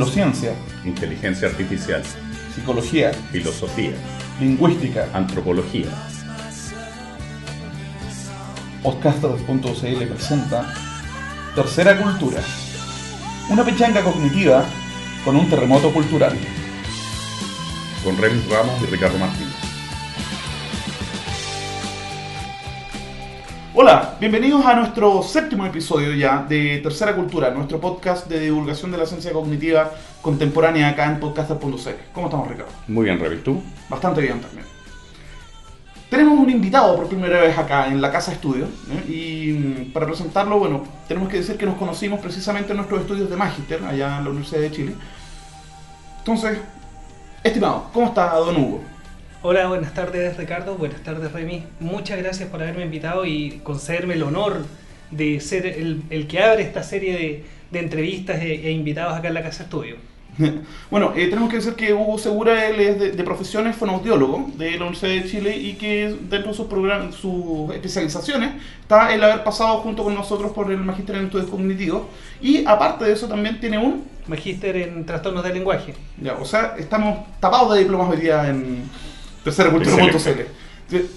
neurociencia, inteligencia artificial, psicología, filosofía, lingüística, antropología. Podcasters.cl presenta Tercera Cultura, una pechanga cognitiva con un terremoto cultural. Con Remis Ramos y Ricardo Martínez. Hola, bienvenidos a nuestro séptimo episodio ya de Tercera Cultura, nuestro podcast de divulgación de la ciencia cognitiva contemporánea acá en podcaster.cl. ¿Cómo estamos, Ricardo? Muy bien, Remis, ¿tú? Bastante bien también. Tenemos un invitado por primera vez acá en la casa estudio ¿eh? y mm, para presentarlo, bueno, tenemos que decir que nos conocimos precisamente en nuestros estudios de Magister allá en la Universidad de Chile. Entonces, estimado, ¿cómo está don Hugo? Hola, buenas tardes Ricardo, buenas tardes Remy. Muchas gracias por haberme invitado y concederme el honor de ser el, el que abre esta serie de, de entrevistas e, e, invitados acá en la Casa Estudio. Bueno, eh, tenemos que decir que Hugo Segura él es de, de profesión es fonoaudiólogo de la Universidad de Chile y que dentro de sus, programas, sus especializaciones está el haber pasado junto con nosotros por el Magíster en Estudios Cognitivos y aparte de eso también tiene un... Magíster en Trastornos del Lenguaje. Ya, o sea, estamos tapados de diplomas hoy día en terceracultura.cl.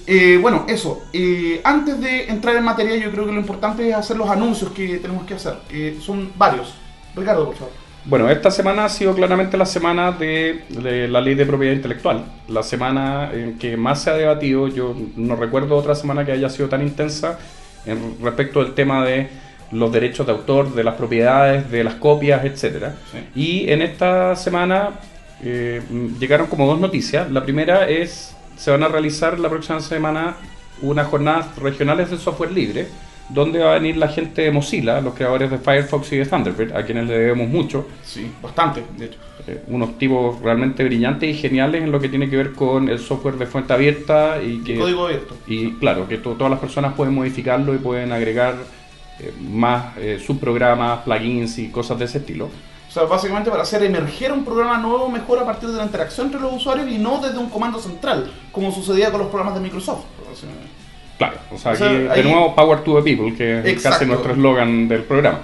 Eh, bueno, eso. Eh, antes de entrar en materia, yo creo que lo importante es hacer los anuncios que tenemos que hacer, que son varios. Ricardo, por favor. Bueno, esta semana ha sido claramente la semana de, de, la ley de propiedad intelectual, la semana en que más se ha debatido, yo no recuerdo otra semana que haya sido tan intensa en respecto del tema de los derechos de autor, de las propiedades, de las copias, etc. Sí. Y en esta semana eh, llegaron como dos noticias. La primera es, se van a realizar la próxima semana unas jornadas regionales de software libre, donde va a venir la gente de Mozilla, los creadores de Firefox y de Thunderbird, a quienes le debemos mucho. Sí, bastante, de hecho. Eh, unos tipos realmente brillantes y geniales en lo que tiene que ver con el software de fuente abierta y que... código abierto. Y claro, que to todas las personas pueden modificarlo y pueden agregar eh, más eh, subprogramas, plugins y cosas de ese estilo. O sea, básicamente para hacer emerger un programa nuevo mejor a partir de la interacción entre los usuarios y no desde un comando central, como sucedía con los programas de Microsoft. Claro, o sea, o sea aquí ahí... de nuevo Power to the People, que Exacto. es casi nuestro eslogan del programa.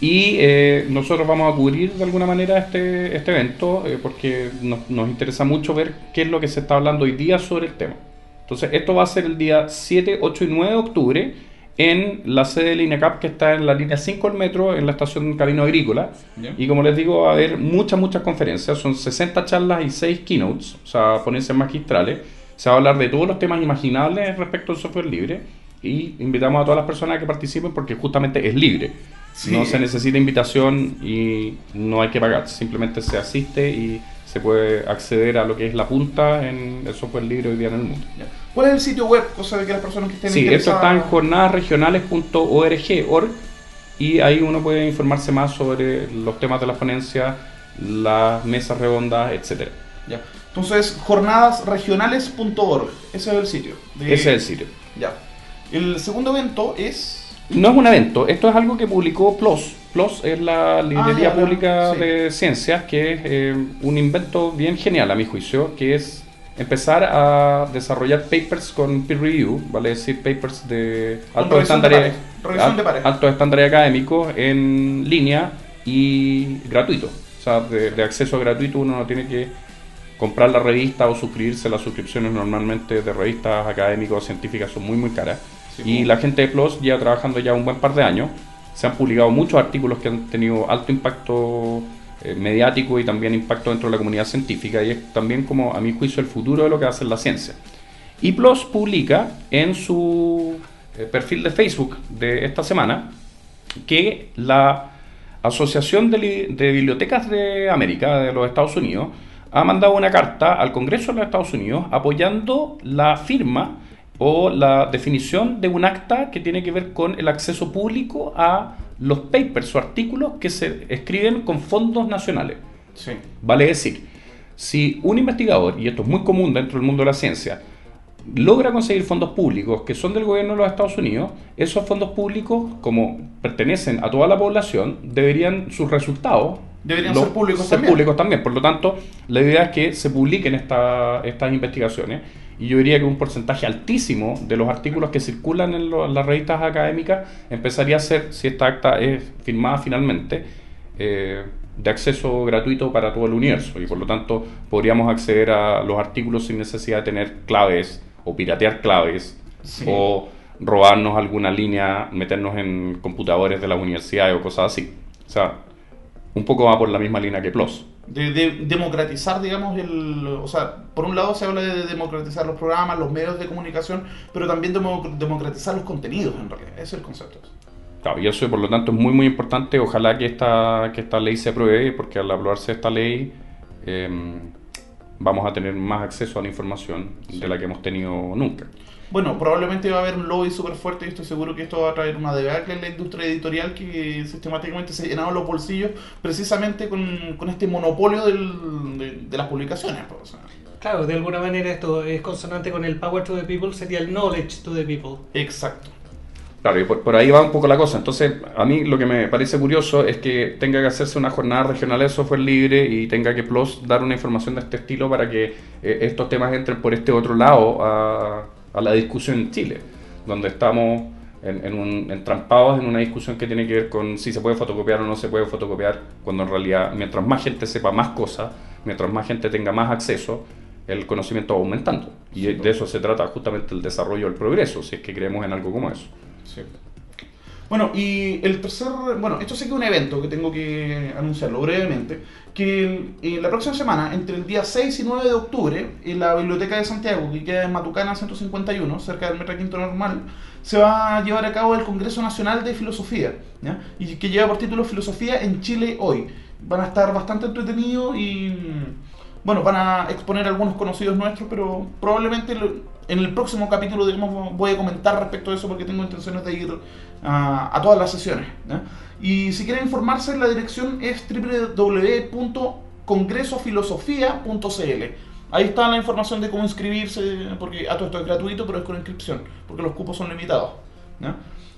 Y eh, nosotros vamos a cubrir de alguna manera este, este evento eh, porque nos, nos, interesa mucho ver qué es lo que se está hablando hoy día sobre el tema. Entonces, esto va a ser el día 7, 8 y 9 de octubre en la sede del INECAP que está en la línea 5 del metro, en la estación Camino Agrícola. Yeah. Y como les digo, va a haber muchas, muchas conferencias. Son 60 charlas y 6 keynotes, o sea, ponencias magistrales. Se va a hablar de todos los temas imaginables respecto al software libre. Y invitamos a todas las personas a que participen porque justamente es libre. Sí. No se necesita invitación y no hay que pagar. Simplemente se asiste y se puede acceder a lo que es la punta en el software libre hoy día en el mundo. ¿Cuál es el sitio web? Cosa de que las personas que estén sí, interesadas... esto está en jornadasregionales.org y ahí uno puede informarse más sobre los temas de la ponencia, las mesas redondas, etcétera. Ya. Entonces, jornadasregionales.org, ese es el sitio. De... Ese es el sitio. Ya. El segundo evento es... No es un evento, esto es algo que publicó PLOS. PLOS es la librería ah, ya, pública sí. de ciencias, que es eh, un invento bien genial a mi juicio, que es empezar a desarrollar papers con peer review, vale decir papers de altos estándares alto estándares académicos en línea y gratuito. O sea, de, de, acceso gratuito uno no tiene que comprar la revista o suscribirse. Las suscripciones normalmente de revistas académicas o científicas son muy muy caras. Y la gente de PLOS lleva trabajando ya un buen par de años. Se han publicado muchos artículos que han tenido alto impacto eh, mediático y también impacto dentro de la comunidad científica y es también como a mi juicio el futuro de lo que va a ser la ciencia. Y PLOS publica en su eh, perfil de Facebook de esta semana que la Asociación de, de, Bibliotecas de América de los Estados Unidos ha mandado una carta al Congreso de los Estados Unidos apoyando la firma o la definición de un acta que tiene que ver con el acceso público a los papers o artículos que se escriben con fondos nacionales. Sí. Vale decir, si un investigador, y esto es muy común dentro del mundo de la ciencia, logra conseguir fondos públicos que son del gobierno de los Estados Unidos, esos fondos públicos, como pertenecen a toda la población, deberían sus resultados deberían ser públicos ser también. públicos también. Por lo tanto, la idea es que se publiquen esta, estas investigaciones y yo diría que un porcentaje altísimo de los artículos que circulan en, lo, en las revistas académicas empezaría a ser, si esta acta es firmada finalmente, eh, de acceso gratuito para todo el universo y por lo tanto podríamos acceder a los artículos sin necesidad de tener claves o piratear claves o robarnos alguna línea, meternos en computadores de las universidades o cosas así. O sea, un poco va por la misma línea que PLOS. De, democratizar, digamos, el... O sea, por un lado se habla de democratizar los programas, los medios de comunicación, pero también de democratizar los contenidos, en realidad. Ese es el concepto. Claro, y eso por lo tanto es muy muy importante. Ojalá que esta, que esta ley se apruebe, porque al aprobarse esta ley em, vamos a tener más acceso a la información de la que hemos tenido nunca. Bueno, probablemente va a haber un lobby súper fuerte y estoy seguro que esto va a traer una debacle en la industria editorial que sistemáticamente se ha llenado los bolsillos precisamente con, con este monopolio del, de, las publicaciones. Pues, claro, de alguna manera esto es consonante con el power to the people, sería el knowledge to the people. Exacto. Claro, y por, ahí va un poco la cosa. Entonces, a mí lo que me parece curioso es que tenga que hacerse una jornada regional de software libre y tenga que PLOS dar una información de este estilo para que eh, estos temas entren por este otro lado a, la discusión en Chile, donde estamos en, un, entrampados en una discusión que tiene que ver con si se puede fotocopiar o no se puede fotocopiar, cuando en realidad mientras más gente sepa más cosas, mientras más gente tenga más acceso, el conocimiento va aumentando. Y de eso se trata justamente el desarrollo, el progreso, si es que creemos en algo como eso. Bueno, y el tercer, bueno, esto sí que es un evento que tengo que anunciarlo brevemente, que eh, la próxima semana, entre el día 6 y 9 de octubre, en la Biblioteca de Santiago, que queda en Matucana 151, cerca del Metro Quinto Normal, se va a llevar a cabo el Congreso Nacional de Filosofía, y que lleva por título Filosofía en Chile hoy. Van a estar bastante entretenidos y, bueno, van a exponer algunos conocidos nuestros, pero probablemente en el próximo capítulo digamos, voy a comentar respecto a eso porque tengo intenciones de ir a, todas las sesiones. Y si quieren informarse, la dirección es www.congresofilosofía.cl. Ahí está la información de cómo inscribirse, porque a todo esto es gratuito, pero es con inscripción, porque los cupos son limitados.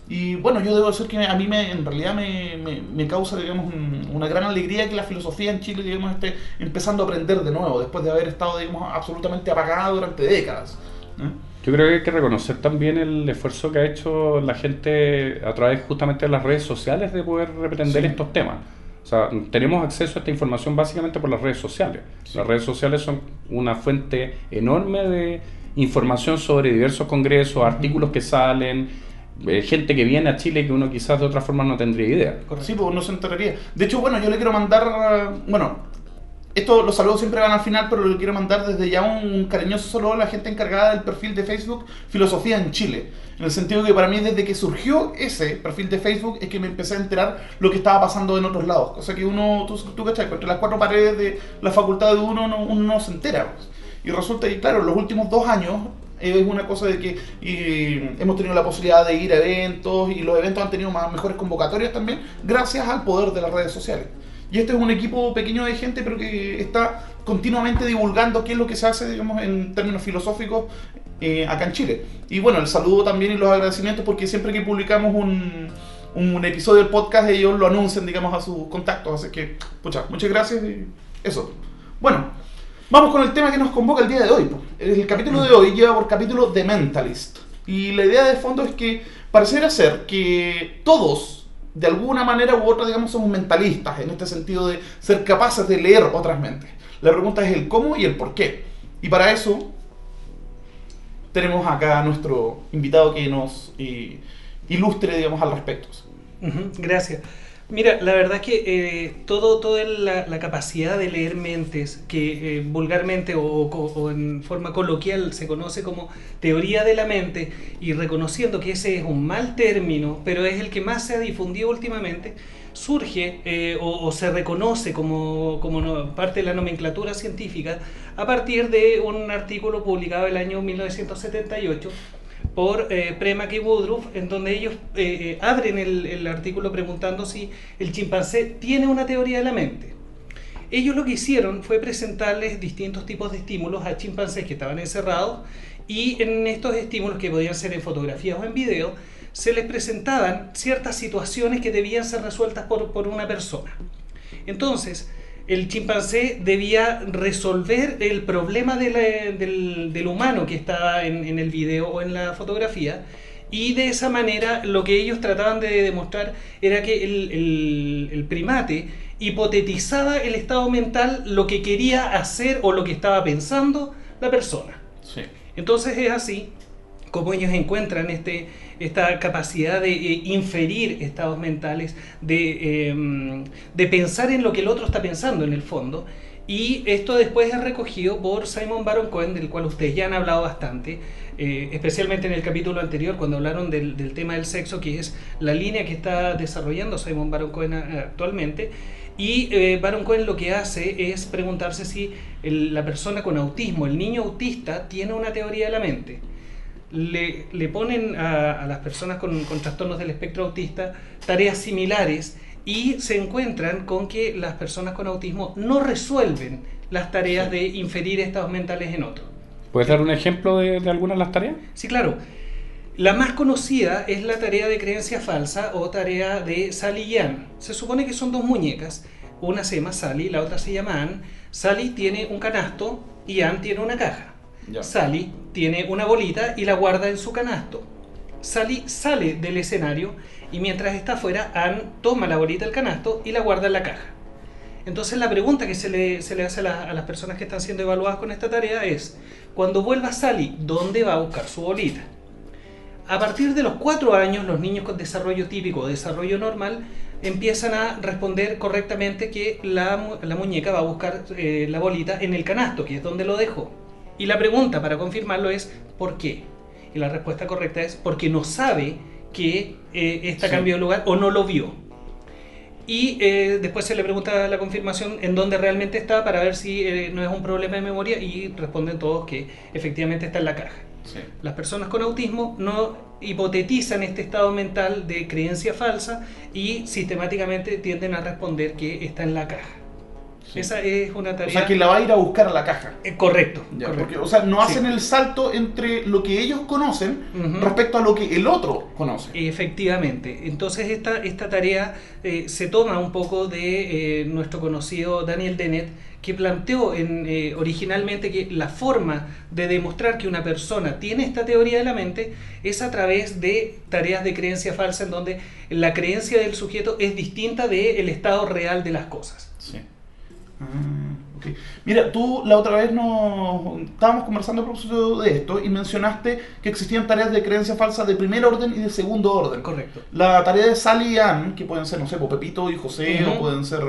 Y bueno, yo debo decir que a mí me, en realidad me, me, causa digamos, una gran alegría que la filosofía en Chile digamos, esté empezando a aprender de nuevo, después de haber estado digamos, absolutamente apagada durante décadas. Yo creo que hay que reconocer también el esfuerzo que ha hecho la gente a través justamente de las redes sociales de poder reprender estos temas. O sea, tenemos acceso a esta información básicamente por las redes sociales. Las redes sociales son una fuente enorme de información sobre diversos congresos, artículos que salen, eh, gente que viene a Chile que uno quizás de otra forma no tendría idea. Sí, pues no se enteraría. De hecho, bueno, yo le quiero mandar, bueno, esto, los saludos siempre van al final, pero le quiero mandar desde ya un cariñoso saludo a la gente encargada del perfil de Facebook Filosofía en Chile. En el sentido que para mí, desde que surgió ese perfil de Facebook, es que me empecé a enterar lo que estaba pasando en otros lados. O sea que uno, tú, tú cachai, entre las cuatro paredes de la facultad de uno, no, uno no se entera. Pues. Y resulta que, claro, los últimos dos años es una cosa de que hemos tenido la posibilidad de ir a eventos y los eventos han tenido más, mejores convocatorias también, gracias al poder de las redes sociales. Y este es un equipo pequeño de gente, pero que está continuamente divulgando qué es lo que se hace, digamos, en términos filosóficos eh, acá en Chile. Y bueno, el saludo también y los agradecimientos porque siempre que publicamos un, un episodio del podcast ellos lo anuncian, digamos, a sus contactos. Así que, pucha, muchas gracias y eso. Bueno, vamos con el tema que nos convoca el día de hoy. El capítulo de hoy lleva por capítulo The Mentalist. Y la idea de fondo es que pareciera ser que todos de alguna manera u otra, digamos, somos mentalistas, en este sentido de ser capaces de leer otras mentes. La pregunta es el cómo y el por qué. Y para eso tenemos acá a nuestro invitado que nos eh, ilustre, digamos, al respecto. gracias. Mira, la verdad es que eh, todo, toda la, capacidad de leer mentes, que eh, vulgarmente o, en forma coloquial se conoce como teoría de la mente, y reconociendo que ese es un mal término, pero es el que más se ha difundido últimamente, surge eh, o, se reconoce como, como parte de la nomenclatura científica a partir de un artículo publicado el año 1978 por eh, Premack y Woodruff, en donde ellos eh, eh, abren el, artículo preguntando si el chimpancé tiene una teoría de la mente. Ellos lo que hicieron fue presentarles distintos tipos de estímulos a chimpancés que estaban encerrados y en estos estímulos que podían ser en fotografías o en video, se les presentaban ciertas situaciones que debían ser resueltas por, por una persona. Entonces, el chimpancé debía resolver el problema del, humano que estaba en, el video o en la fotografía. Y de esa manera lo que ellos trataban de demostrar era que el, primate hipotetizaba el estado mental, lo que quería hacer o lo que estaba pensando la persona. Sí. Entonces es así como ellos encuentran este, esta capacidad de eh, inferir estados mentales, de, em, de pensar en lo que el otro está pensando en el fondo. Y esto después es recogido por Simon Baron Cohen, del cual ustedes ya han hablado bastante, eh, especialmente en el capítulo anterior cuando hablaron del, del, tema del sexo, que es la línea que está desarrollando Simon Baron Cohen eh, actualmente. Y Baron Cohen lo que hace es preguntarse si la persona con autismo, el niño autista, tiene una teoría de la mente le, le ponen a, a, las personas con, con trastornos del espectro autista tareas similares y se encuentran con que las personas con autismo no resuelven las tareas de inferir estados mentales en otro. ¿Puedes dar un ejemplo de, de alguna de las tareas? Sí, claro. La más conocida es la tarea de creencia falsa o tarea de Sally y Ann. Se supone que son dos muñecas. Una se llama Sally, la otra se llama Ann. Sally tiene un canasto y Ann tiene una caja. Sally tiene una bolita y la guarda en su canasto. Sally sale del escenario y mientras está afuera, Ann toma la bolita del canasto y la guarda en la caja. Entonces la pregunta que se le, hace a, la, a, las personas que están siendo evaluadas con esta tarea es, cuando vuelva Sally, ¿dónde va a buscar su bolita? A partir de los cuatro años, los niños con desarrollo típico o desarrollo normal empiezan a responder correctamente que la, la muñeca va a buscar eh, la bolita en el canasto, que es donde lo dejó. Y la pregunta para confirmarlo es ¿por qué? Y la respuesta correcta es porque no sabe que eh, esta sí. cambió de lugar o no lo vio. Y eh, después se le pregunta la confirmación en dónde realmente está para ver si eh, no es un problema de memoria y responden todos que efectivamente está en la caja. Sí. Las personas con autismo no hipotetizan este estado mental de creencia falsa y sistemáticamente tienden a responder que está en la caja. Sí. Esa es una tarea. O sea, que la va a ir a buscar a la caja. Eh, correcto, ya, correcto. Porque, o sea, no hacen sí. el salto entre lo que ellos conocen uh -huh. respecto a lo que el otro conoce. Efectivamente. Entonces, esta, esta tarea eh, se toma un poco de eh, nuestro conocido Daniel Dennett, que planteó en, eh, originalmente que la forma de demostrar que una persona tiene esta teoría de la mente es a través de tareas de creencia falsa en donde la creencia del sujeto es distinta del estado real de las cosas. Sí. Ah, okay. Mira, tú la otra vez nos estábamos conversando a propósito de esto y mencionaste que existían tareas de creencia falsa de primer orden y de segundo orden. Correcto. La tarea de Sally y Ann, que pueden ser, no sé, Pepito y José, uh -huh. o pueden ser,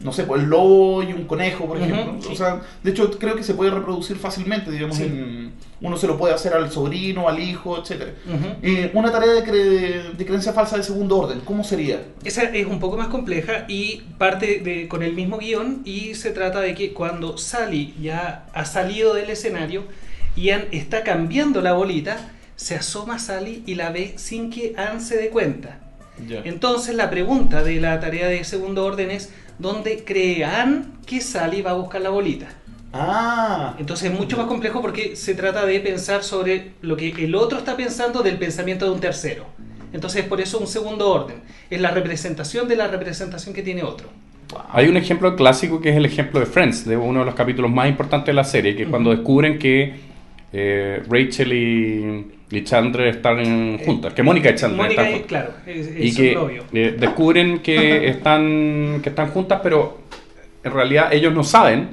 no sé, el lobo y un conejo, por ejemplo. Uh -huh. O sea, de hecho, creo que se puede reproducir fácilmente, digamos, sí. en, uno se lo puede hacer al sobrino, al hijo, etc. Uh -huh. eh, una tarea de, cre de, creencia falsa de segundo orden, ¿cómo sería? Esa es un poco más compleja y parte de, con el mismo guion y se trata de que cuando Sally ya ha salido del escenario y Ann está cambiando la bolita, se asoma Sally y la ve sin que Ann se dé cuenta. Yeah. Entonces la pregunta de la tarea de segundo orden es ¿dónde cree Ann que Sally va a buscar la bolita? Ah. Entonces es mucho más complejo porque se trata de pensar sobre lo que el otro está pensando del pensamiento de un tercero. Entonces por eso un segundo orden. Es la representación de la representación que tiene otro. Wow. Hay un ejemplo clásico que es el ejemplo de Friends, de uno de los capítulos más importantes de la serie, que es uh -huh. cuando descubren que eh, Rachel y, y, Chandler están Eh, juntas, que Mónica y Chandler Mónica están es, juntas. claro, es, es y que eh, descubren que están, que están juntas, pero en realidad ellos no saben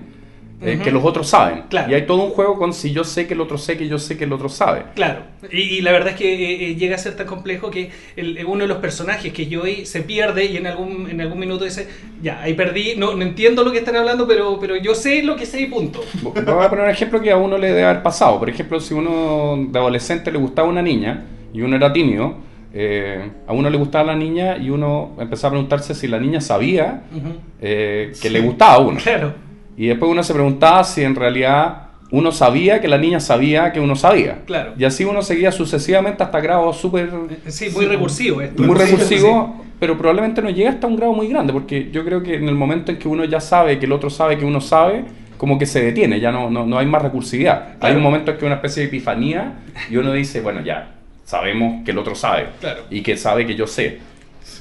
eh, uh -huh. que los otros saben. Claro. Y hay todo un juego con si yo sé que el otro sé que yo sé que el otro sabe. Claro. Y, y la verdad es que eh, eh llega a ser tan complejo que el, uno de los personajes, que Joey, se pierde y en algún, en algún minuto dice, ya, ahí perdí, no, no entiendo lo que están hablando, pero, pero yo sé lo que sé y punto. Voy a poner un ejemplo que a uno le debe haber pasado. Por ejemplo, si uno de adolescente le gustaba una niña y uno era tímido, eh, a uno le gustaba la niña y uno empezaba a preguntarse si la niña sabía uh -huh. eh, que sí. le gustaba a uno. Claro. Y después uno se preguntaba si en realidad uno sabía que la niña sabía que uno sabía. Claro. Y así uno seguía sucesivamente hasta grados súper... Sí, muy sí, recursivo esto. Muy recursivo, sí. pero probablemente no llega hasta un grado muy grande, porque yo creo que en el momento en que uno ya sabe que el otro sabe que uno sabe, como que se detiene, ya no, no, no hay más recursividad. Claro. Hay un momento en que una especie de epifanía y uno dice, bueno, ya, sabemos que el otro sabe. Claro. Y que sabe que yo sé.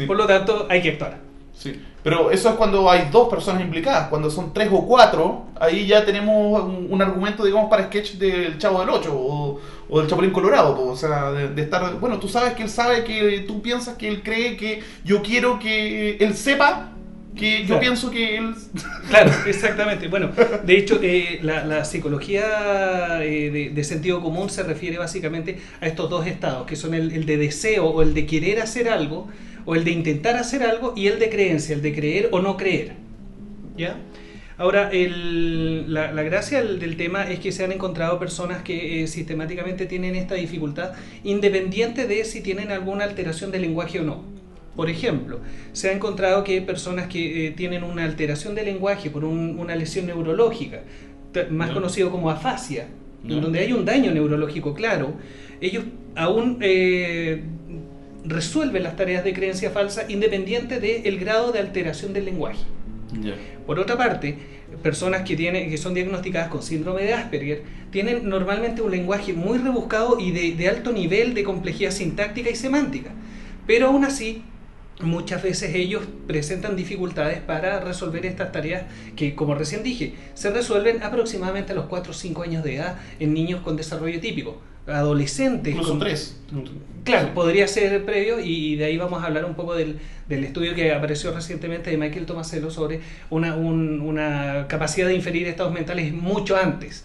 Por lo tanto, hay que actuar. Sí. Pero eso es cuando hay dos personas implicadas. Cuando son tres o cuatro, ahí ya tenemos un, un argumento, digamos, para sketch del Chavo del Ocho o, o del Chapulín Colorado. O sea, de, de, estar. Bueno, tú sabes que él sabe que tú piensas que él cree que yo quiero que él sepa que yo pienso que él... Claro, exactamente. Bueno, de hecho, eh, la, psicología eh, de, sentido común se refiere básicamente a estos dos estados, que son el, de deseo o el de querer hacer algo, o el de intentar hacer algo, y el de creencia, el de creer o no creer. ¿Ya? Ahora, la, gracia del, tema es que se han encontrado personas que eh, sistemáticamente tienen esta dificultad, independiente de si tienen alguna alteración del lenguaje o no. Por ejemplo, se ha encontrado que personas que eh, tienen una alteración del lenguaje por una lesión neurológica, más conocido como afasia, donde hay un daño neurológico claro, ellos aún eh, resuelven las tareas de creencia falsa independiente del grado de alteración del lenguaje. Por otra parte, personas que, tienen, que son diagnosticadas con síndrome de Asperger tienen normalmente un lenguaje muy rebuscado y de, de alto nivel de complejidad sintáctica y semántica, pero aún así muchas veces ellos presentan dificultades para resolver estas tareas que, como recién dije, se resuelven aproximadamente a los 4 o 5 años de edad en niños con desarrollo típico. Adolescentes. son tres. Claro, podría ser previo y de ahí vamos a hablar un poco del, del estudio que apareció recientemente de Michael Tomasello sobre una, una capacidad de inferir estados mentales mucho antes.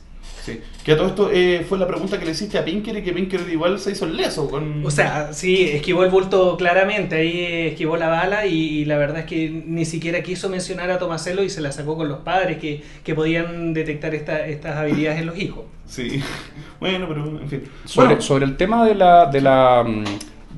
Que a todo esto eh, fue la pregunta que le hiciste a Pinker y que Pinker igual se hizo el leso. Con... O sea, sí, esquivó el bulto claramente, ahí esquivó la bala y, la verdad es que ni siquiera quiso mencionar a Tomasello y se la sacó con los padres que, que podían detectar estas habilidades en los hijos. Sí, bueno, pero en fin. Sobre, sobre el tema de la, de la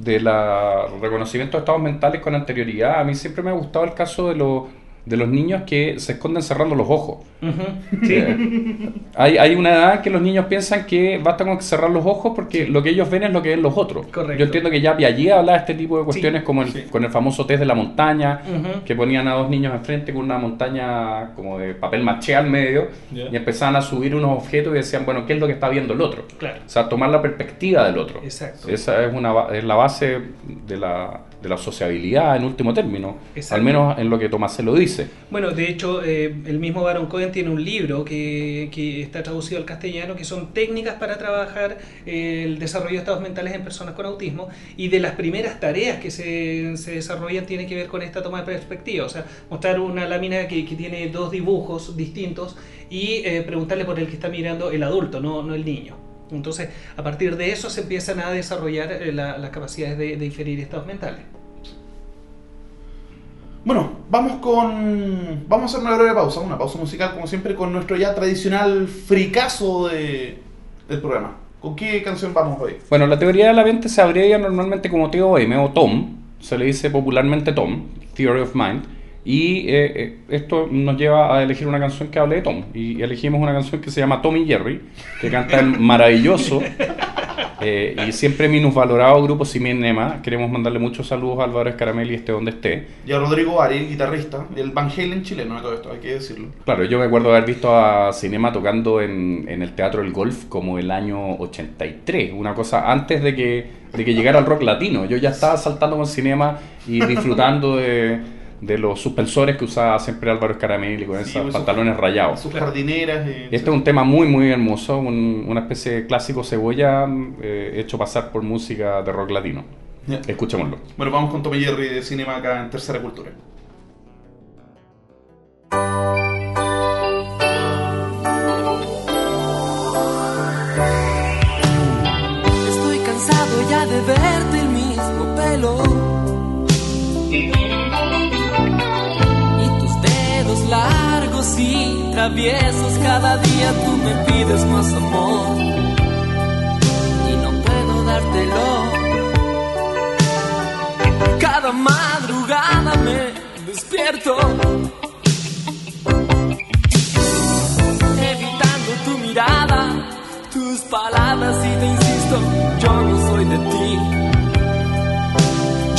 de la reconocimiento de estados mentales con anterioridad, a mí siempre me ha gustado el caso de los de los niños que se esconden cerrando los ojos. Eh, hay, hay, una edad que los niños piensan que basta con cerrar los ojos porque lo que ellos ven es lo que ven los otros. Yo entiendo que ya allí hablaba este tipo de cuestiones como el, con el famoso test de la montaña, que ponían a dos niños enfrente con una montaña como de papel maché al medio y empezaban a subir unos objetos y decían, bueno, ¿qué es lo que está viendo el otro? O sea, tomar la perspectiva del otro. Exacto. Esa es, una, es la base de la de la sociabilidad en último término, al menos en lo que Tomás se lo dice. Bueno, de hecho, eh, el mismo Baron Cohen tiene un libro que, que, está traducido al castellano, que son técnicas para trabajar eh, el desarrollo de estados mentales en personas con autismo, y de las primeras tareas que se, se desarrollan tiene que ver con esta toma de perspectiva, o sea, mostrar una lámina que, que tiene dos dibujos distintos y eh, preguntarle por el que está mirando el adulto, no, no el niño. Entonces, a partir de eso se empiezan a desarrollar eh, las capacidades de, de, inferir estados mentales. Bueno, vamos con. Vamos a hacer una breve pausa, una pausa musical, como siempre, con nuestro ya tradicional fricazo de, del programa. ¿Con qué canción vamos hoy? Bueno, la teoría de la mente se abrevia normalmente como TOM o Tom, se le dice popularmente Tom, Theory of Mind y eh, eh, esto nos lleva a elegir una canción que hable de Tom. Y elegimos una canción que se llama Tom y Jerry, que canta el maravilloso eh, y siempre minusvalorado grupo Nema. Queremos mandarle muchos saludos a Álvaro Escaramelli, esté donde esté. Y a Rodrigo Ari, guitarrista, el Van Halen chileno de todo esto, hay que decirlo. Claro, yo me acuerdo haber visto a Cinema tocando en, en el Teatro del Golf como el año 83, una cosa antes de que, de que llegara el rock latino. Yo ya estaba saltando con Cinema y disfrutando de de los suspensores que usaba siempre Álvaro Escaramelli con esos pues, pantalones rayados. Sus jardineras. este es un tema muy, muy hermoso, una especie de clásico cebolla eh, hecho pasar por música de rock latino. Escuchémoslo. Bueno, vamos con Tommy Jerry de Cinema acá en Tercera Cultura. Estoy cansado ya de verte el mismo pelo largos y traviesos, cada día tú me pides más amor y no puedo dártelo. Cada madrugada me despierto, evitando tu mirada, tus palabras y te insisto, yo no soy de ti,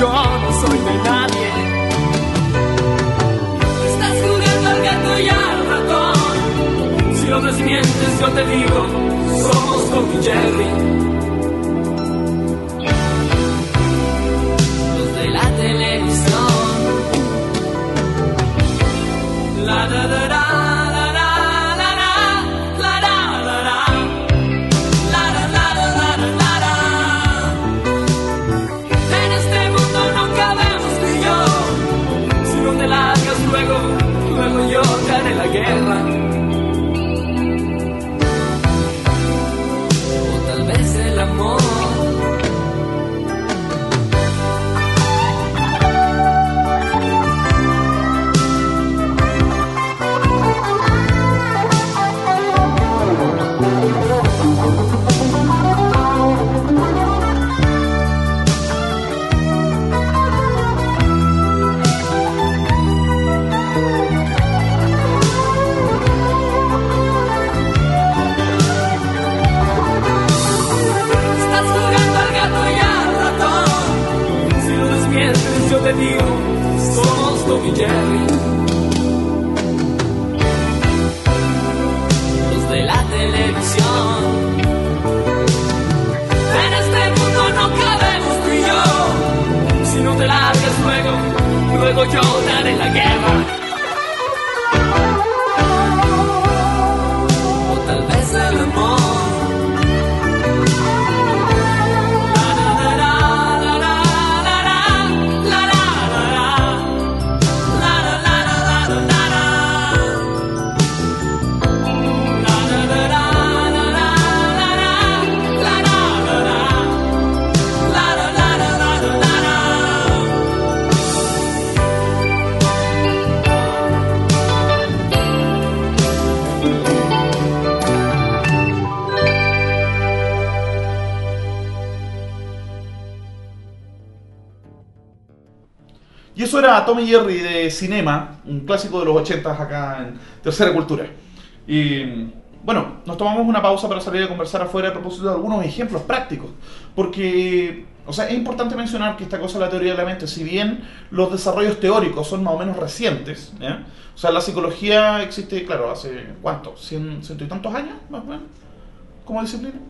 yo no soy de nadie. Lo desmientes, yo te digo, somos Tom Jerry. Los de la televisión. La da da da. Los de la televisión. En este mundo no cabemos tú y yo. Si no te largas luego, luego yo daré la guerra. Y eso era Tommy Jerry de Cinema, un clásico de los 80 acá en Tercera Cultura. Y bueno, nos tomamos una pausa para salir a conversar afuera a propósito de algunos ejemplos prácticos. Porque, o sea, es importante mencionar que esta cosa la teoría de la mente, si bien los desarrollos teóricos son más o menos recientes, o sea, la psicología existe, claro, hace ¿cuánto? ¿Cien, ciento y tantos años, más o menos? como disciplina?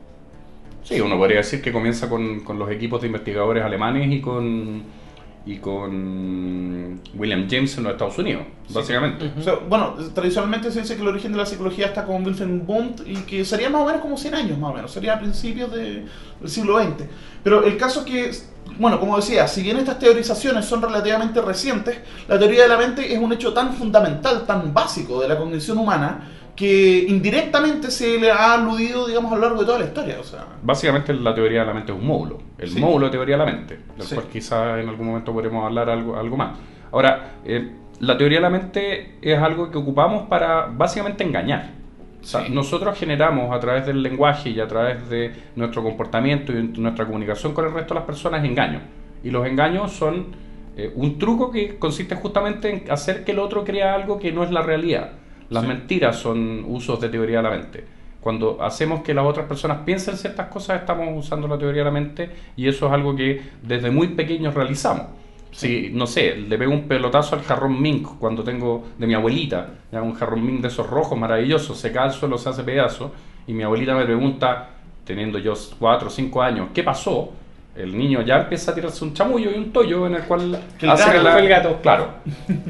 Sí, uno podría decir que comienza con, con los equipos de investigadores alemanes y con y con William James en los Estados Unidos, básicamente. O sea, bueno, tradicionalmente se dice que el origen de la psicología está con Wilhelm Wundt y que sería más o menos como 100 años, más o menos, sería a principios de- del siglo XX. Pero el caso es que, bueno, como decía, si bien estas teorizaciones son relativamente recientes, la teoría de la mente es un hecho tan fundamental, tan básico de la cognición humana, que indirectamente se le ha aludido, digamos, a lo largo de toda la historia. O sea, Básicamente la teoría de la mente es un módulo, el Sí. módulo de teoría de la mente, del Sí. cual quizás en algún momento podremos hablar algo, algo más. Ahora, eh, la teoría de la mente es algo que ocupamos para básicamente engañar. O sea, Sí. nosotros generamos a través del lenguaje y a través de nuestro comportamiento y nuestra comunicación con el resto de las personas engaños. Y los engaños son eh, un truco que consiste justamente en hacer que el otro crea algo que no es la realidad. Las Sí. mentiras son usos de teoría de la mente. Cuando hacemos que las otras personas piensen ciertas cosas, estamos usando la teoría de la mente y eso es algo que desde muy pequeños realizamos. Si, no sé, le pego un pelotazo al jarrón mink cuando tengo de mi abuelita, ya un jarrón mink de esos rojos maravillosos, se cae al suelo, se hace pedazo, y mi abuelita me pregunta, teniendo yo 4 o 5 años, ¿qué pasó? El niño ya empieza a tirarse un chamullo y un tollo en el cual el gato fue el gato. Claro.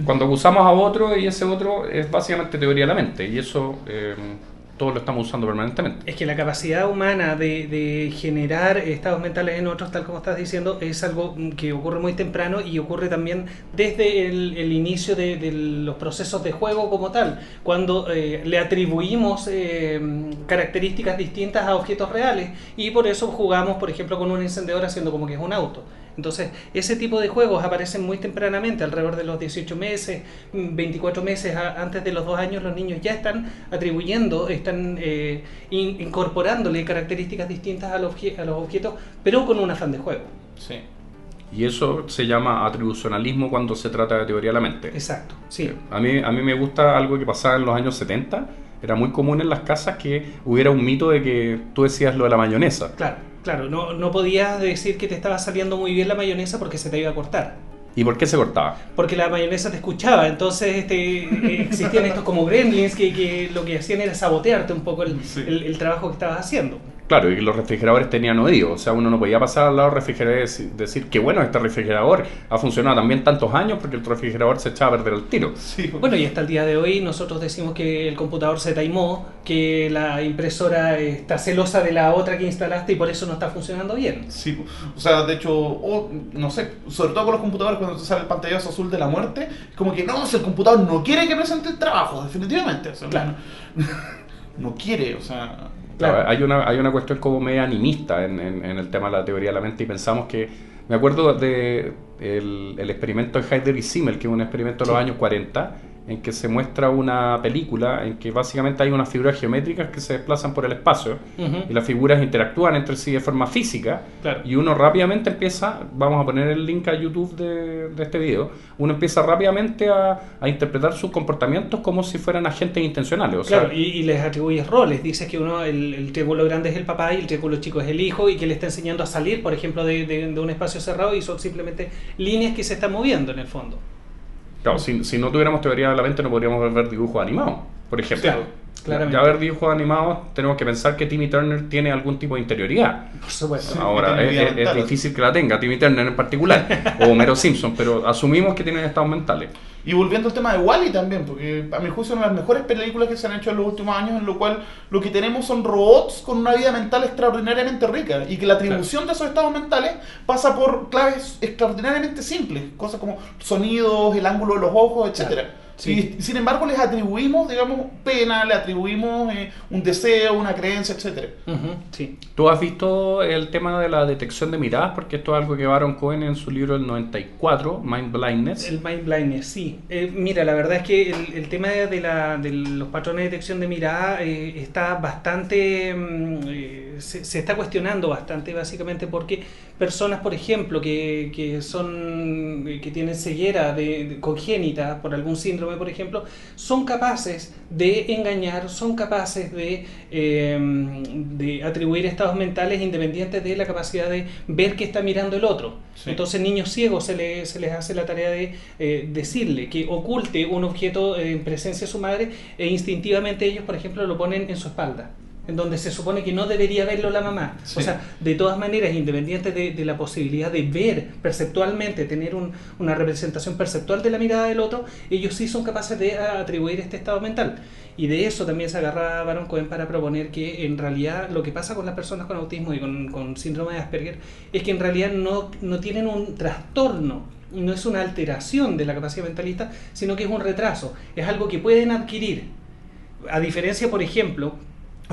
Cuando acusamos a otro y ese otro es básicamente teoría de la mente y eso eh, todos lo estamos usando permanentemente. Es que la capacidad humana de, generar estados mentales en otros, tal como estás diciendo, es algo que ocurre muy temprano y ocurre también desde el, inicio de, de los procesos de juego como tal, cuando eh, le atribuimos eh, características distintas a objetos reales y por eso jugamos, por ejemplo, con un encendedor haciendo como que es un auto. Entonces, ese tipo de juegos aparecen muy tempranamente, alrededor de los 18 meses, mm, 24 meses a- antes de los dos años, los niños ya están atribuyendo, están eh, in- incorporándole características distintas a los, a los objetos, pero con un afán de juego. sí. Y eso se llama atribucionalismo cuando se trata de teoría de la mente. Exacto, sí. A mí, a mí me gusta algo que pasaba en los años 70. Era muy común en las casas que hubiera un mito de que tú decías lo de la mayonesa. Claro, claro, no, no podías decir que te estaba saliendo muy bien la mayonesa porque se te iba a cortar. ¿Y por qué se cortaba? Porque la mayonesa te escuchaba, entonces este, eh, existían estos como gremlins que, que lo que hacían era sabotearte un poco el, Sí. el- el trabajo que estabas haciendo. Claro, y los refrigeradores tenían oído, o sea, uno no podía pasar al lado del refrigerador y decir que bueno, este refrigerador ha funcionado también tantos años porque el refrigerador se echaba a perder el tiro. Sí. Bueno, y hasta el día de hoy nosotros decimos que el computador se taimó, que la impresora está celosa de la otra que instalaste y por eso no está funcionando bien. Sí, o sea, de hecho, no sé, sobre todo con los computadores cuando te sale el pantallazo azul de la muerte, es como que no, si el computador no quiere que presente el trabajo, definitivamente. claro. no quiere, o sea hay, una, hay una cuestión como media animista en, en, el tema de la teoría de la mente y pensamos que, me acuerdo de el, experimento de Heider y Simmel, que es un experimento de los años 40, en que se muestra una película en que básicamente hay unas figuras geométricas que se desplazan por el espacio y las figuras interactúan entre sí de forma física y uno rápidamente empieza, vamos a poner el link a YouTube de, este video, uno empieza rápidamente a, interpretar sus comportamientos como si fueran agentes intencionales. O claro, y, les atribuyes roles, dices que uno, el, triángulo grande es el papá y el triángulo chico es el hijo y que le está enseñando a salir, por ejemplo, de, de un espacio cerrado y son simplemente líneas que se están moviendo en el fondo. Claro, si, si, no tuviéramos teoría de la mente no podríamos ver dibujos animados, por ejemplo. Claramente. Ya ver dibujos animados tenemos que pensar que Timmy Turner tiene algún tipo de interioridad. Por supuesto. Ahora, es, difícil que la tenga, Timmy Turner en particular, o Homero Simpson, pero asumimos que tienen estados mentales. Y volviendo al tema de Wally también, porque a mi juicio es una de las mejores películas que se han hecho en los últimos años, en lo cual lo que tenemos son robots con una vida mental extraordinariamente rica y que la atribución de esos estados mentales pasa por claves extraordinariamente simples, cosas como sonidos, el ángulo de los ojos, etcétera. Y, sin embargo les atribuimos, digamos, pena, le atribuimos eh, un deseo, una creencia, etcétera. sí. ¿Tú has visto el tema de la detección de miradas? Porque esto es algo que Baron Cohen en su libro del 94, Mind Blindness. El Mind Blindness, sí. Eh, mira, la verdad es que el, tema de, la, de, los patrones de detección de mirada eh, está bastante... Mm, se, se, está cuestionando bastante, básicamente, porque personas, por ejemplo, que, que son que tienen ceguera de, congénita por algún síndrome, por ejemplo, son capaces de engañar, son capaces de, em, de atribuir estados mentales independientes de la capacidad de ver que está mirando el otro. Entonces, niños ciegos se, se, les hace la tarea de eh, decirle que oculte un objeto en presencia de su madre e instintivamente ellos, por ejemplo, lo ponen en su espalda en donde se supone que no debería verlo la mamá. O sea, de todas maneras, independiente de, la posibilidad de ver perceptualmente, tener una representación perceptual de la mirada del otro, ellos sí son capaces de atribuir este estado mental. Y de eso también se agarra Baron Cohen para proponer que en realidad lo que pasa con las personas con autismo y con, síndrome de Asperger es que en realidad no, no tienen un trastorno no es una alteración de la capacidad mentalista, sino que es un retraso, es algo que pueden adquirir. A diferencia, por ejemplo,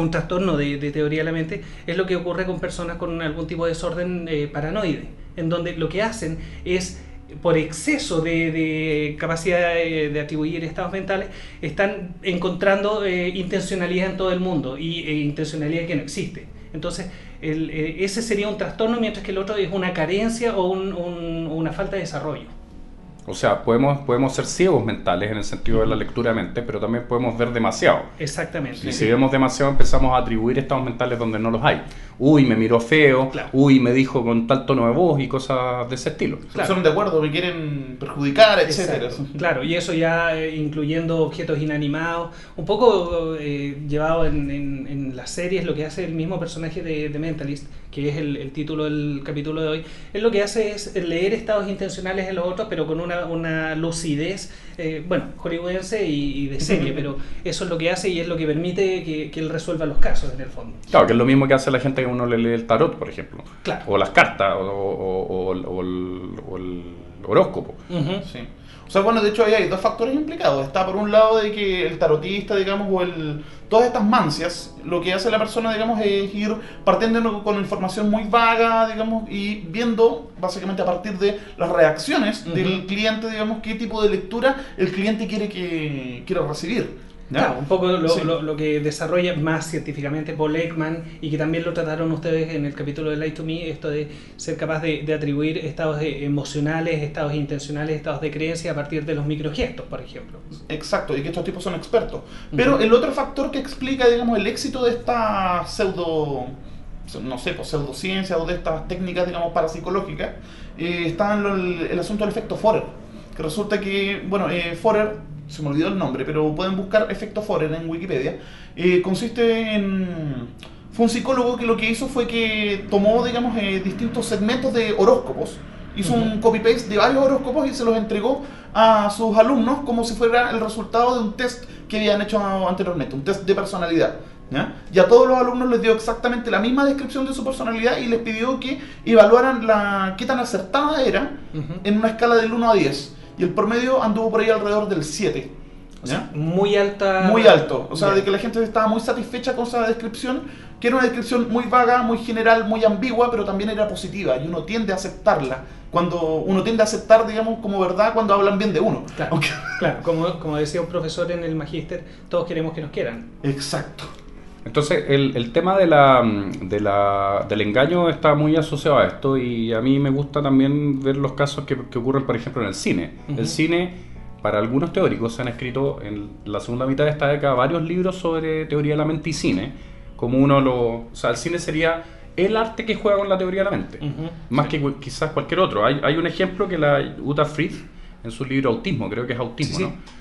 un trastorno de, teoría de la mente es lo que ocurre con personas con algún tipo de desorden eh, paranoide, en donde lo que hacen es por exceso de, capacidad de, atribuir estados mentales, están encontrando eh, intencionalidad en todo el mundo y e intencionalidad que no existe. Entonces, eh, ese sería un trastorno, mientras que el otro es una carencia o una falta de desarrollo. O sea, podemos, podemos ser ciegos mentales en el sentido de la lectura de mente, pero también podemos ver demasiado. Exactamente. Y si vemos demasiado empezamos a atribuir estados mentales donde no los hay. Uy, me miró feo, uy, me dijo con tal tono de voz y cosas de ese estilo. Claro. Son de acuerdo, me quieren perjudicar, etcétera. Claro, y eso ya eh, incluyendo objetos inanimados, un poco eh, llevado en, en, las series, lo que hace el mismo personaje de, de Mentalist, que es el, título del capítulo de hoy, él lo que hace es leer estados intencionales en los otros, pero con una, una lucidez, eh, bueno, hollywoodense y, de serie, pero eso es lo que hace y es lo que permite que, él resuelva los casos en el fondo. Claro, que es lo mismo que hace la gente que uno le lee el tarot, por ejemplo, o las cartas, o, el, horóscopo. sí. O sea, bueno, de hecho ahí hay dos factores implicados. Está por un lado de que el tarotista, digamos, o el todas estas mancias, lo que hace la persona, digamos, es ir partiendo con información muy vaga, digamos, y viendo básicamente a partir de las reacciones del cliente, digamos, qué tipo de lectura el cliente quiere que quiere recibir. Claro, un poco lo, que desarrolla más científicamente Paul Ekman y que también lo trataron ustedes en el capítulo de Light to Me, esto de ser capaz de, atribuir estados emocionales, estados intencionales, estados de creencia a partir de los microgestos, por ejemplo. Exacto, y que estos tipos son expertos. Pero el otro factor que explica, digamos, el éxito de esta pseudo no sé, pues, pseudociencia o de estas técnicas, digamos, parapsicológicas, eh, está en el, asunto del efecto Forer. Que resulta que, bueno, eh, Forer se me olvidó el nombre, pero pueden buscar efecto Forer en Wikipedia. Eh, consiste en. fue un psicólogo que lo que hizo fue que tomó, digamos, eh, distintos segmentos de horóscopos, hizo un copy-paste de varios horóscopos y se los entregó a sus alumnos como si fuera el resultado de un test que habían hecho anteriormente, un test de personalidad. Y a todos los alumnos les dio exactamente la misma descripción de su personalidad y les pidió que evaluaran la, qué tan acertada era en una escala del 1 a 10. Y el promedio anduvo por ahí alrededor del 7. muy alta. Muy alto. O sea, de que la gente estaba muy satisfecha con esa descripción, que era una descripción muy vaga, muy general, muy ambigua, pero también era positiva y uno tiende a aceptarla. Cuando uno tiende a aceptar, digamos, como verdad cuando hablan bien de uno. Claro, claro. Como, como decía un profesor en el magíster, todos queremos que nos quieran. Exacto. Entonces, el, el tema de la, de la, del engaño está muy asociado a esto y a mí me gusta también ver los casos que, que ocurren, por ejemplo, en el cine. El cine, para algunos teóricos, se han escrito en la segunda mitad de esta década varios libros sobre teoría de la mente y cine, como uno lo... O sea, el cine sería el arte que juega con la teoría de la mente, más que quizás cualquier otro. Hay, hay un ejemplo que la Uta Fritz, en su libro Autismo, creo que es Autismo, ¿no?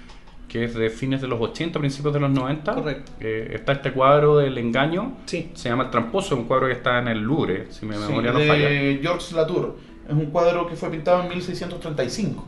Que es de fines de los 80, principios de los 90. Correcto. Eh, está este cuadro del engaño. Sí. Se llama El Tramposo, un cuadro que está en el Louvre, si mi memoria no de falla. Georges Latour. Es un cuadro que fue pintado en 1635.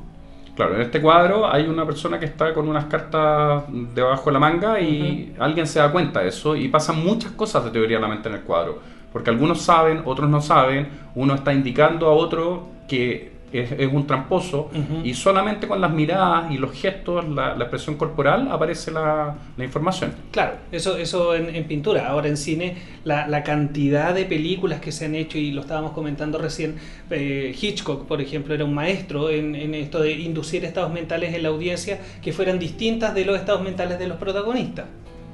Claro, en este cuadro hay una persona que está con unas cartas debajo de la manga y alguien se da cuenta de eso y pasan muchas cosas de teoría de la mente en el cuadro. Porque algunos saben, otros no saben, uno está indicando a otro que es, es un tramposo y solamente con las miradas y los gestos, la, la expresión corporal aparece la, la información. Claro, eso, eso en, en pintura. Ahora en cine, la, la cantidad de películas que se han hecho, y lo estábamos comentando recién, eh, Hitchcock, por ejemplo, era un maestro en, en esto de inducir estados mentales en la audiencia que fueran distintas de los estados mentales de los protagonistas.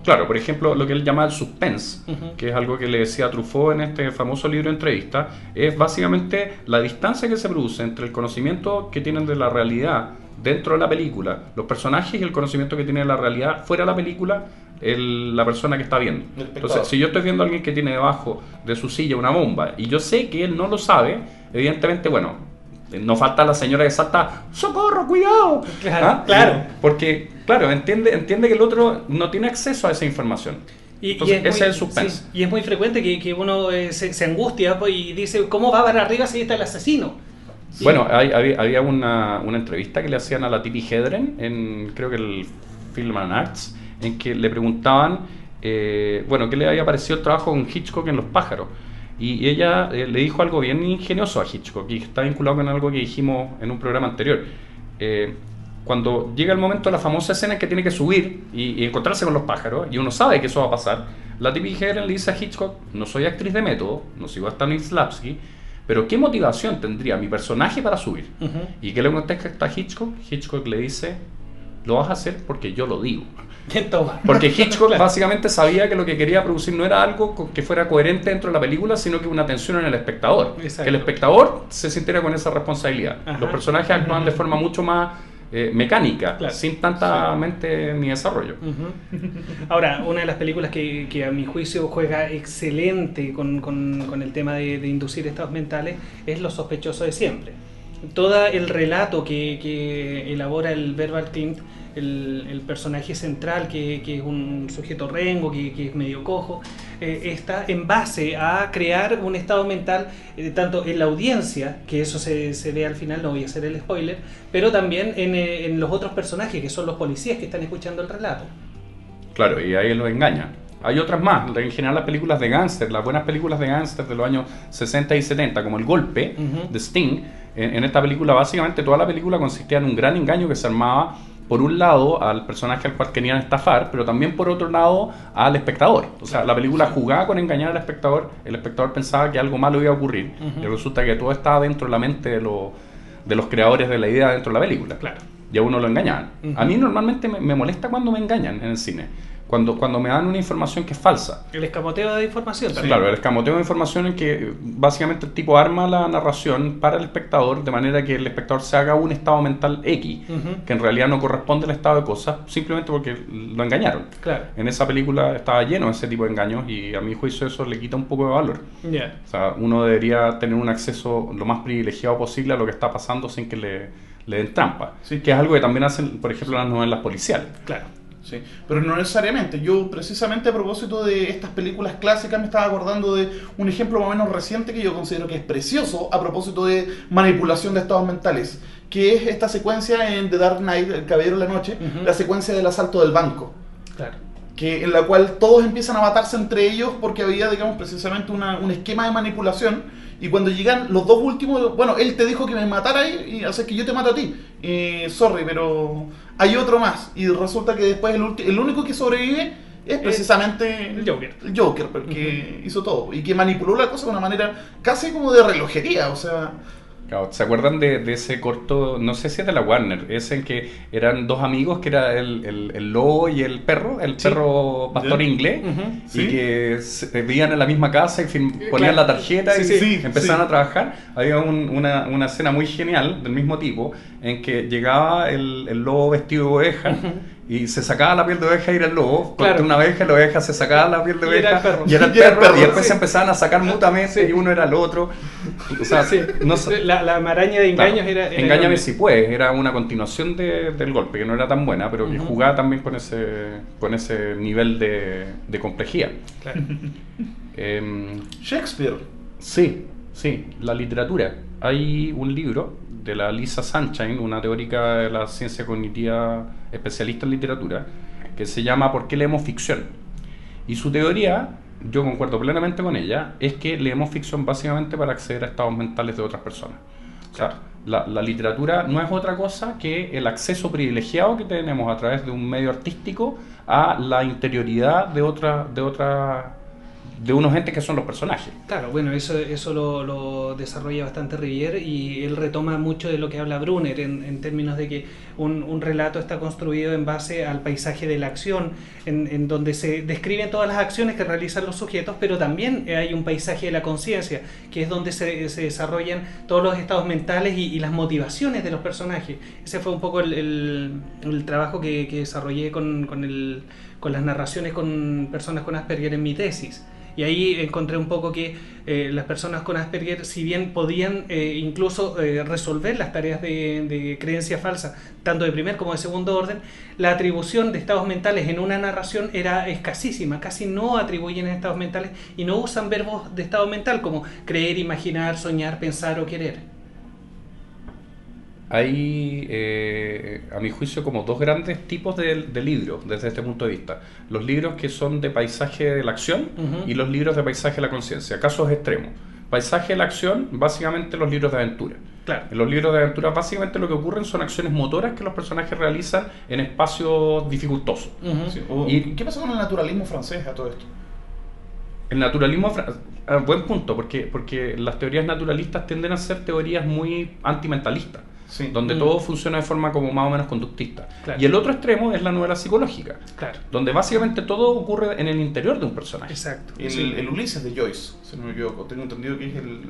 Claro, por ejemplo, lo que él llama el suspense, que es algo que le decía Truffaut en este famoso libro de entrevista, es básicamente la distancia que se produce entre el conocimiento que tienen de la realidad dentro de la película, los personajes y el conocimiento que tiene de la realidad fuera de la película, el- la persona que está viendo. Entonces, si yo estoy viendo a alguien que tiene debajo de su silla una bomba y yo sé que él no lo sabe, evidentemente, bueno, no falta la señora que salta, ¡socorro, cuidado! Claro, claro. Porque, claro, entiende, entiende que el otro no tiene acceso a esa información. Y, y Entonces, ese muy, es el suspense. sí, y es muy frecuente que, que uno eh, se, se angustia pues, y dice, ¿cómo va para arriba si está el asesino? Bueno, hay- había, había una, una entrevista que le hacían a la Tippi Hedren en creo que el Film and Arts, en que le preguntaban, eh, bueno, qué le había parecido el trabajo con Hitchcock en Los pájaros. Y, ella eh, le dijo algo bien ingenioso a Hitchcock, y está vinculado con algo que dijimos en un programa anterior. Eh, cuando llega el momento de la famosa escena en que tiene que subir y, y encontrarse con los pájaros, y uno sabe que eso va a pasar, la Tippi Hedren le dice a Hitchcock, no soy actriz de método, no sigo a Stanislavski, pero ¿qué motivación tendría mi personaje para subir? ¿Y qué le contesta a Hitchcock? Hitchcock le dice, lo vas a hacer porque yo lo digo. Toma. Porque Hitchcock Claro. básicamente sabía que lo que quería producir no era algo que fuera coherente dentro de la película, sino que una tensión en el espectador. Exacto. Que el espectador se sintiera con esa responsabilidad. Ajá. Los personajes actúan de forma mucho más eh, mecánica, Claro. sin tanta mente ni desarrollo. Ahora, una de las películas que, que a mi juicio juega excelente con, con- con el tema de, de inducir estados mentales es Los sospechosos de siempre. Todo el relato que, que elabora el Verbal Klimt, el, el personaje central, que, que es un sujeto rengo, que, que es medio cojo, eh, está en base a crear un estado mental eh, tanto en la audiencia, que eso se, se ve al final, no voy a hacer el spoiler, pero también en, eh, en los otros personajes, que son los policías que están escuchando el relato. Claro, y ahí lo engaña. Hay otras más, en general las películas de gángster, las buenas películas de gángster de los años 60 y 70, como El Golpe de Sting, en, en esta película básicamente toda la película consistía en un gran engaño que se armaba por un lado al personaje al cual querían estafar, pero también por otro lado al espectador. O sea, la película jugaba con engañar al espectador, el espectador pensaba que algo malo iba a ocurrir y resulta que todo estaba dentro de la mente de, lo- de los creadores de la idea dentro de la película Claro. y a uno lo engañaban. A mí normalmente me, me molesta cuando me engañan en el cine, cuando, cuando me dan una información que es falsa. El escamoteo de información también. Claro, el escamoteo de información en que básicamente el tipo arma la narración para el espectador de manera que el espectador se haga un estado mental X, que en realidad no corresponde al estado de cosas, simplemente porque lo engañaron. Claro. En esa película estaba lleno de ese tipo de engaños y a mi juicio eso le quita un poco de valor. Ya. O sea, uno debería tener un acceso lo más privilegiado posible a lo que está pasando sin que le, le den trampa. Sí. Que es algo que también hacen, por ejemplo, las novelas policiales. Claro. Sí, pero no necesariamente. Yo precisamente a propósito de estas películas clásicas me estaba acordando de un ejemplo más o menos reciente que yo considero que es precioso a propósito de manipulación de estados mentales, que es esta secuencia en The Dark Knight, El Caballero de la Noche, la secuencia del asalto del banco. Claro. que en la cual todos empiezan a matarse entre ellos porque había, digamos, precisamente una- un esquema de manipulación. Y cuando llegan los dos últimos, bueno, él te dijo que me matara y, y hace que yo te mato a ti. Y, sorry, pero hay otro más. Y resulta que después el, el único que sobrevive es precisamente el Joker. El Joker, porque hizo todo. Y que manipuló la cosa de una manera casi como de relojería. O sea, Claro, ¿Se acuerdan de, de ese corto? No sé si es de la Warner, ese en que eran dos amigos que era el, el- el lobo y el perro, el Sí. perro pastor inglés, y Sí. que se- vivían en la misma casa y fin- ponían claro. la tarjeta Sí, y sí, empezaban sí. a trabajar. Había un- una, una escena muy genial del mismo tipo en que llegaba el, el lobo vestido de oveja. Y se sacaba la piel de oveja y era el lobo. Claro. Una oveja y la oveja se sacaba la piel de Y oveja. era el perro. Y era el Y era el perro. y después sí. se empezaban a sacar mutuamente y uno era el otro. O sea, Sí, no sé- la, la maraña de engaños Claro. era, era Engáñame enorme. si puedes, era una continuación de- del golpe, que no era tan buena, pero que jugaba también con ese, con ese nivel de, de complejidad. Claro. Em, Shakespeare. sí, sí, la literatura. Hay un libro de la Lisa Sunshine, una teórica de la ciencia cognitiva especialista en literatura, que se llama ¿Por qué leemos ficción? Y su teoría, yo concuerdo plenamente con ella, es que leemos ficción básicamente para acceder a estados mentales de otras personas. O sea, la, la literatura no es otra cosa que el acceso privilegiado que tenemos a través de un medio artístico a la interioridad de otra, de otra, de unos entes que son los personajes. Claro, bueno, eso, eso lo, desarrolla bastante Rivière y él retoma mucho de lo que habla Brunner en, términos de que un, un relato está construido en base al paisaje de la acción, en, en donde se describen todas las acciones que realizan los sujetos, pero también hay un paisaje de la conciencia, que es donde se, se desarrollan todos los estados mentales y, y las motivaciones de los personajes. Ese fue un poco el, el- el trabajo que, que desarrollé con, con el- con las narraciones con personas con Asperger en mi tesis. Y ahí encontré un poco que eh, las personas con Asperger, si bien podían eh, incluso eh, resolver las tareas de, de creencia falsa, tanto de primer como de segundo orden, la atribución de estados mentales en una narración era escasísima, casi no atribuyen estados mentales y no usan verbos de estado mental como creer, imaginar, soñar, pensar o querer. Hay, eh, a mi juicio, como dos grandes tipos de, de libros desde este punto de vista. Los libros que son de paisaje de la acción y los libros de paisaje de la conciencia. Casos extremos. Paisaje de la acción, básicamente los libros de aventura. Claro. En los libros de aventura, básicamente lo que ocurren son acciones motoras que los personajes realizan en espacios dificultosos. Ujú. Sí, o- Y- ¿Qué pasa con el naturalismo francés a todo esto? El naturalismo, ah, buen punto, porque, porque las teorías naturalistas tienden a ser teorías muy antimentalistas. Sí. donde Mm. todo funciona de forma como más o menos conductista. Claro. Y el otro extremo es la novela psicológica, Claro. donde básicamente todo ocurre en el interior de un personaje. Exacto. El, Sí. el Ulises de Joyce, si no me equivoco. Tengo entendido que es el.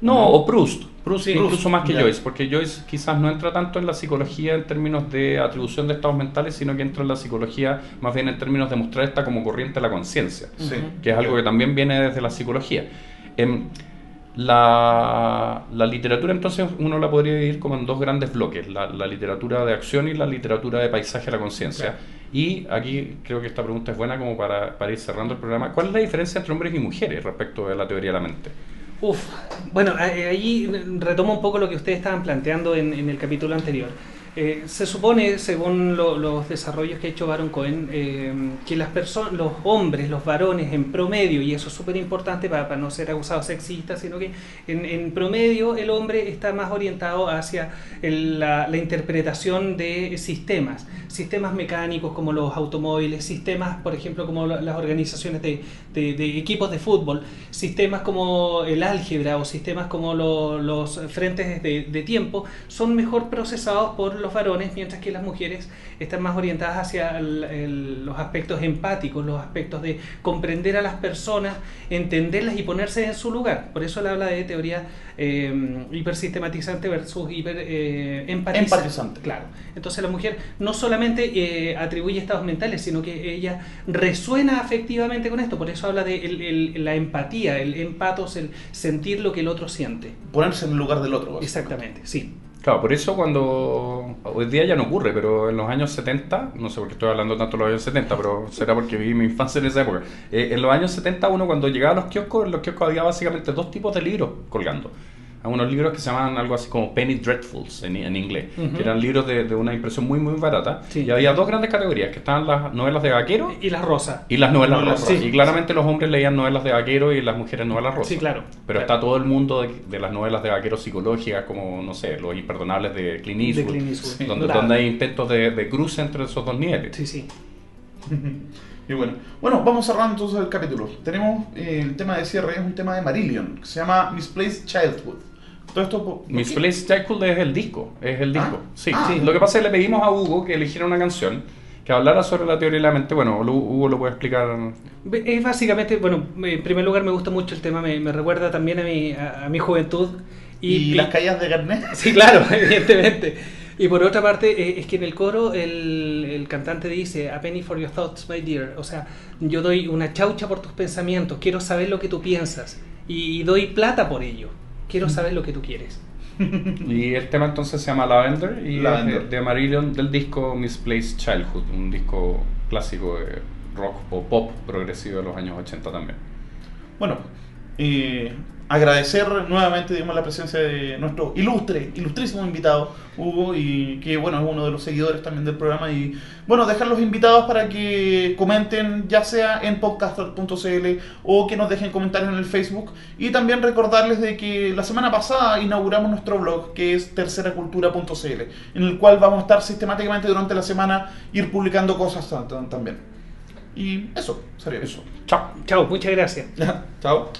No, o Proust, Proust Sí, incluso Proust, más que ya. Joyce, porque Joyce quizás no entra tanto en la psicología en términos de atribución de estados mentales, sino que entra en la psicología más bien en términos de mostrar esta como corriente de la conciencia, que es algo que también viene desde la psicología. Em, la, la literatura entonces uno la podría dividir como en dos grandes bloques, la, la literatura de acción y la literatura de paisaje de la conciencia. Claro. Y aquí creo que esta pregunta es buena como para, para ir cerrando el programa. ¿Cuál es la diferencia entre hombres y mujeres respecto de la teoría de la mente? Uf, bueno, a- eh, ahí retomo un poco lo que ustedes estaban planteando en, en el capítulo anterior. Eh, se supone, según lo- los desarrollos que ha hecho Baron Cohen, eh, que las personas, los hombres, los varones en promedio, y eso es súper importante para, no ser acusados sexistas, sino que en, promedio el hombre está más orientado hacia la, interpretación de sistemas, sistemas mecánicos como los automóviles, sistemas, por ejemplo, como la- las organizaciones de, equipos de fútbol, sistemas como el álgebra o sistemas como lo- los frentes de, de tiempo son mejor procesados por los varones, mientras que las mujeres están más orientadas hacia el- el- los aspectos empáticos, los aspectos de comprender a las personas, entenderlas y ponerse en su lugar. Por eso él habla de teoría eh, hipersistematizante versus hiper eh, empatizante. Claro. Entonces la mujer no solamente eh, atribuye estados mentales, sino que ella resuena afectivamente con esto. Por eso habla de el- la empatía, el empatos, el sentir lo que el otro siente. Ponerse en el lugar del otro. Exactamente, sí. Claro, por eso cuando hoy día ya no ocurre, pero en los años 70, no sé por qué estoy hablando tanto de los años 70, pero será porque viví mi infancia en esa época. Eh, en los años 70 uno cuando llegaba a los kioscos, en los kioscos había básicamente dos tipos de libros colgando a unos libros que se llamaban algo así como Penny Dreadfuls en, en inglés, que eran libros de, de, una impresión muy muy barata. Y había dos grandes categorías, que estaban las novelas de vaquero y las rosas. Y las novelas rosas. Y claramente los hombres leían novelas de vaquero y las mujeres novelas rosas. Sí, claro. Pero está todo el mundo de, las novelas de vaquero psicológicas, como, no sé, Los Imperdonables de Clint Eastwood, donde, donde, hay intentos de, de cruce entre esos dos niveles. Sí, sí. Y bueno, bueno, vamos cerrando entonces el capítulo. Tenemos eh, el tema de cierre, es un tema de Marillion, que se llama Misplaced Childhood. Todo esto, Misplaced Childhood es el disco, es el disco. Ah, sí, ah. sí. Lo que pasa es que le pedimos a Hugo que eligiera una canción que hablara sobre la teoría de la mente. Bueno, Hugo lo puede explicar. Es básicamente, bueno, en primer lugar me gusta mucho el tema, me, recuerda también a mi, a, mi juventud. ¿Y, las calles de Garnet? Sí, claro, evidentemente. Y por otra parte, eh, es que en el coro el, el, cantante dice, a penny for your thoughts, my dear. O sea, yo doy una chaucha por tus pensamientos, quiero saber lo que tú piensas. Y, doy plata por ello. Quiero saber lo que tú quieres. y el tema entonces se llama Lavender y Es de, Marillion del disco Misplaced Childhood, un disco clásico de rock o pop progresivo de los años 80 también. Bueno, y agradecer nuevamente digamos, la presencia de nuestro ilustre, ilustrísimo invitado, Hugo, y que bueno, es uno de los seguidores también del programa. Y bueno, dejar los invitados para que comenten, ya sea en podcaster.cl o que nos dejen comentarios en el Facebook. Y también recordarles de que la semana pasada inauguramos nuestro blog, que es terceracultura.cl, en el cual vamos a estar sistemáticamente durante la semana ir publicando cosas también. Y eso, sería eso. Chao. Chao, muchas gracias. Chao.